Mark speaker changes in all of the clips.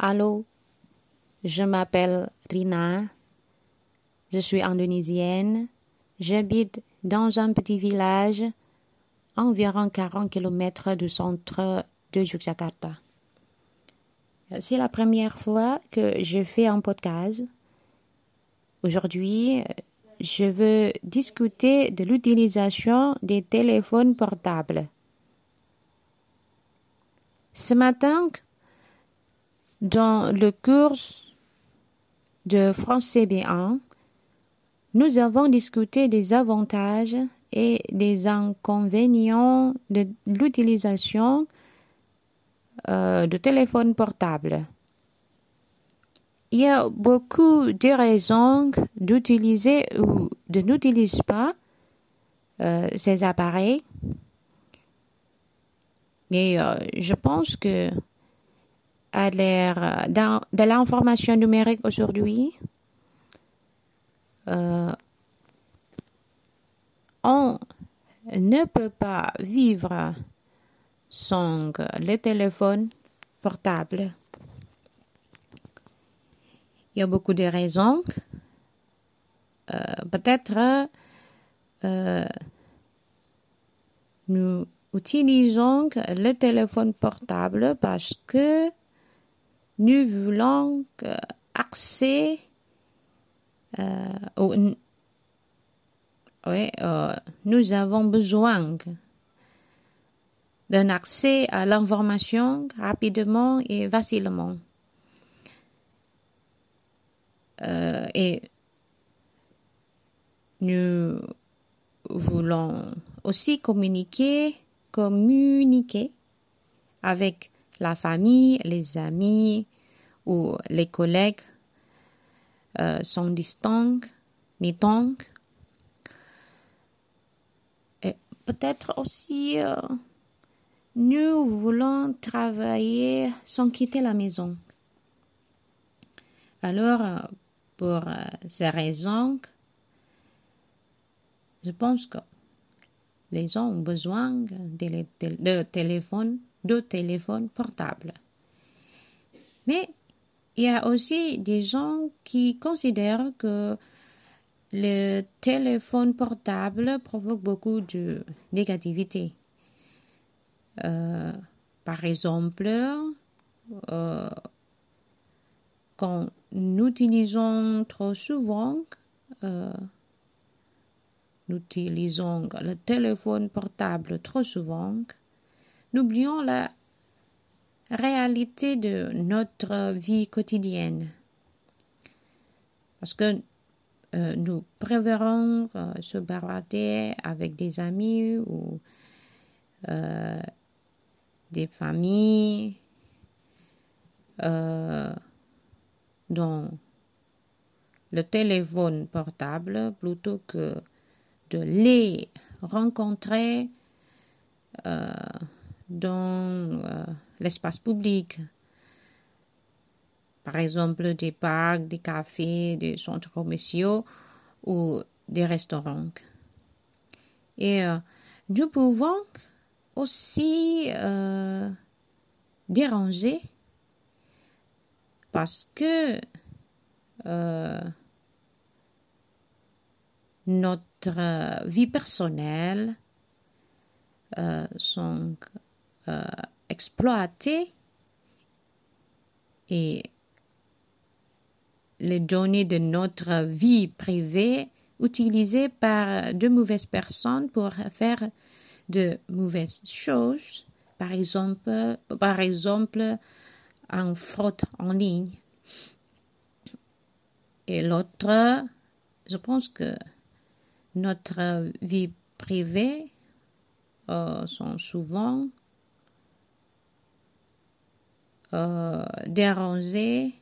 Speaker 1: Allô, je m'appelle Rina, je suis indonésienne, j'habite dans un petit village environ 40 km du centre de Yogyakarta. C'est la première fois que je fais un podcast. Aujourd'hui, je veux discuter de l'utilisation des téléphones portables. Ce matin, dans le cours de français B1, nous avons discuté des avantages et des inconvénients de l'utilisation euh, de téléphones portables. Il y a beaucoup de raisons d'utiliser ou de n'utiliser pas euh, ces appareils. Mais euh, je pense que à l'ère de l'information numérique aujourd'hui, euh, on ne peut pas vivre sans les téléphones portables. Il y a beaucoup de raisons. Euh, Peut-être euh, nous utilisons le téléphone portable parce que nous voulons accès euh, oui, euh, nous avons besoin d'un accès à l'information rapidement et facilement. Euh, et nous voulons aussi communiquer, communiquer avec la famille, les amis ou les collègues euh, sont distants, ni donc. Et peut-être aussi, euh, nous voulons travailler sans quitter la maison. Alors, euh, pour ces raisons, je pense que les gens ont besoin de, de, téléphones, de téléphones portables. Mais il y a aussi des gens qui considèrent que le téléphone portable provoque beaucoup de négativité. Euh, par exemple, euh, quand nous utilisons trop souvent, euh, le téléphone portable trop souvent, nous oublions la réalité de notre vie quotidienne. Parce que euh, nous préférons euh, se barader avec des amis ou euh, des familles dans le téléphone portable plutôt que de les rencontrer dans l'espace public. Par exemple, des parcs, des cafés, des centres commerciaux ou des restaurants. Et euh, nous pouvons aussi euh, déranger parce que euh, notre vie personnelle euh, sont euh, exploitées et les données de notre vie privée utilisées par de mauvaises personnes pour faire de mauvaises choses, par exemple, par exemple en fraude en ligne. Et l'autre, je pense que notre vie privée euh, sont souvent euh, dérangées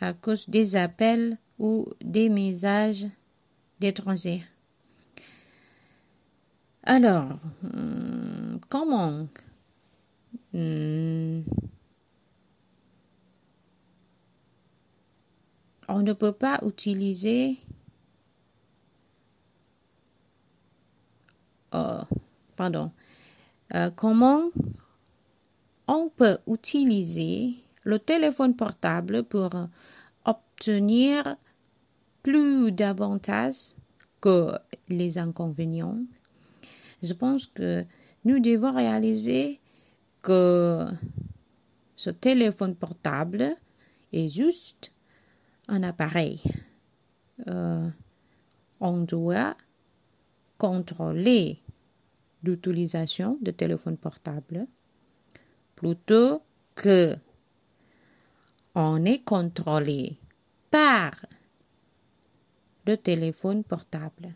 Speaker 1: à cause des appels ou des messages d'étrangers. Alors, hum, comment hum, on ne peut pas utiliser euh, pardon, euh, comment on peut utiliser le téléphone portable pour obtenir plus d'avantages que les inconvénients, je pense que nous devons réaliser que ce téléphone portable est juste un appareil. Euh, on doit contrôler l'utilisation de téléphone portable plutôt que on est contrôlé par le téléphone portable.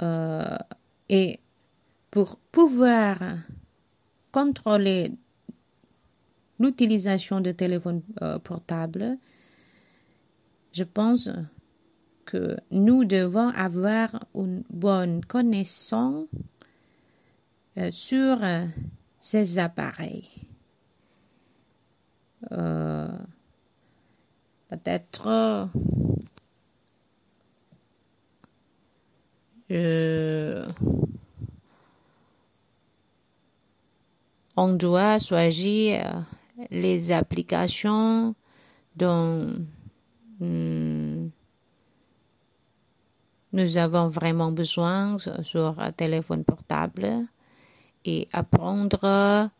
Speaker 1: Euh, et pour pouvoir contrôler l'utilisation de téléphone euh, portable, je pense que nous devons avoir une bonne connaissance sur ces appareils. Peut-être Euh, on doit choisir les applications dont hmm, nous avons vraiment besoin sur un téléphone portable apprendre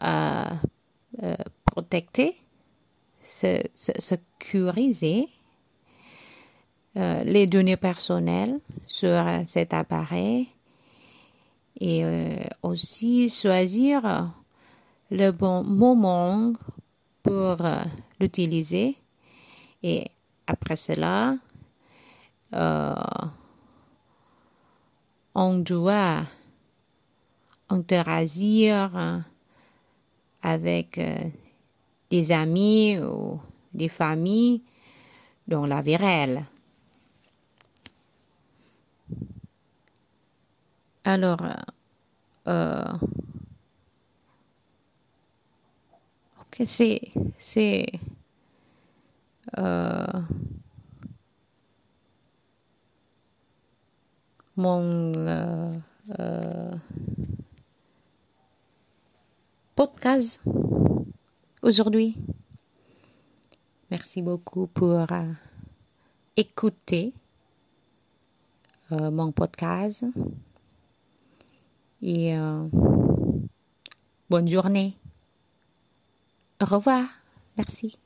Speaker 1: à euh, protéger, sécuriser euh, les données personnelles sur cet appareil et euh, aussi choisir le bon moment pour l'utiliser. Et après cela on doit interagir avec des amis ou des familles dans la vie réelle. Alors, euh, ok, c'est, c'est, euh, mon euh, euh, podcast aujourd'hui. Merci beaucoup pour écouter mon podcast et euh, bonne journée. Au revoir. Merci.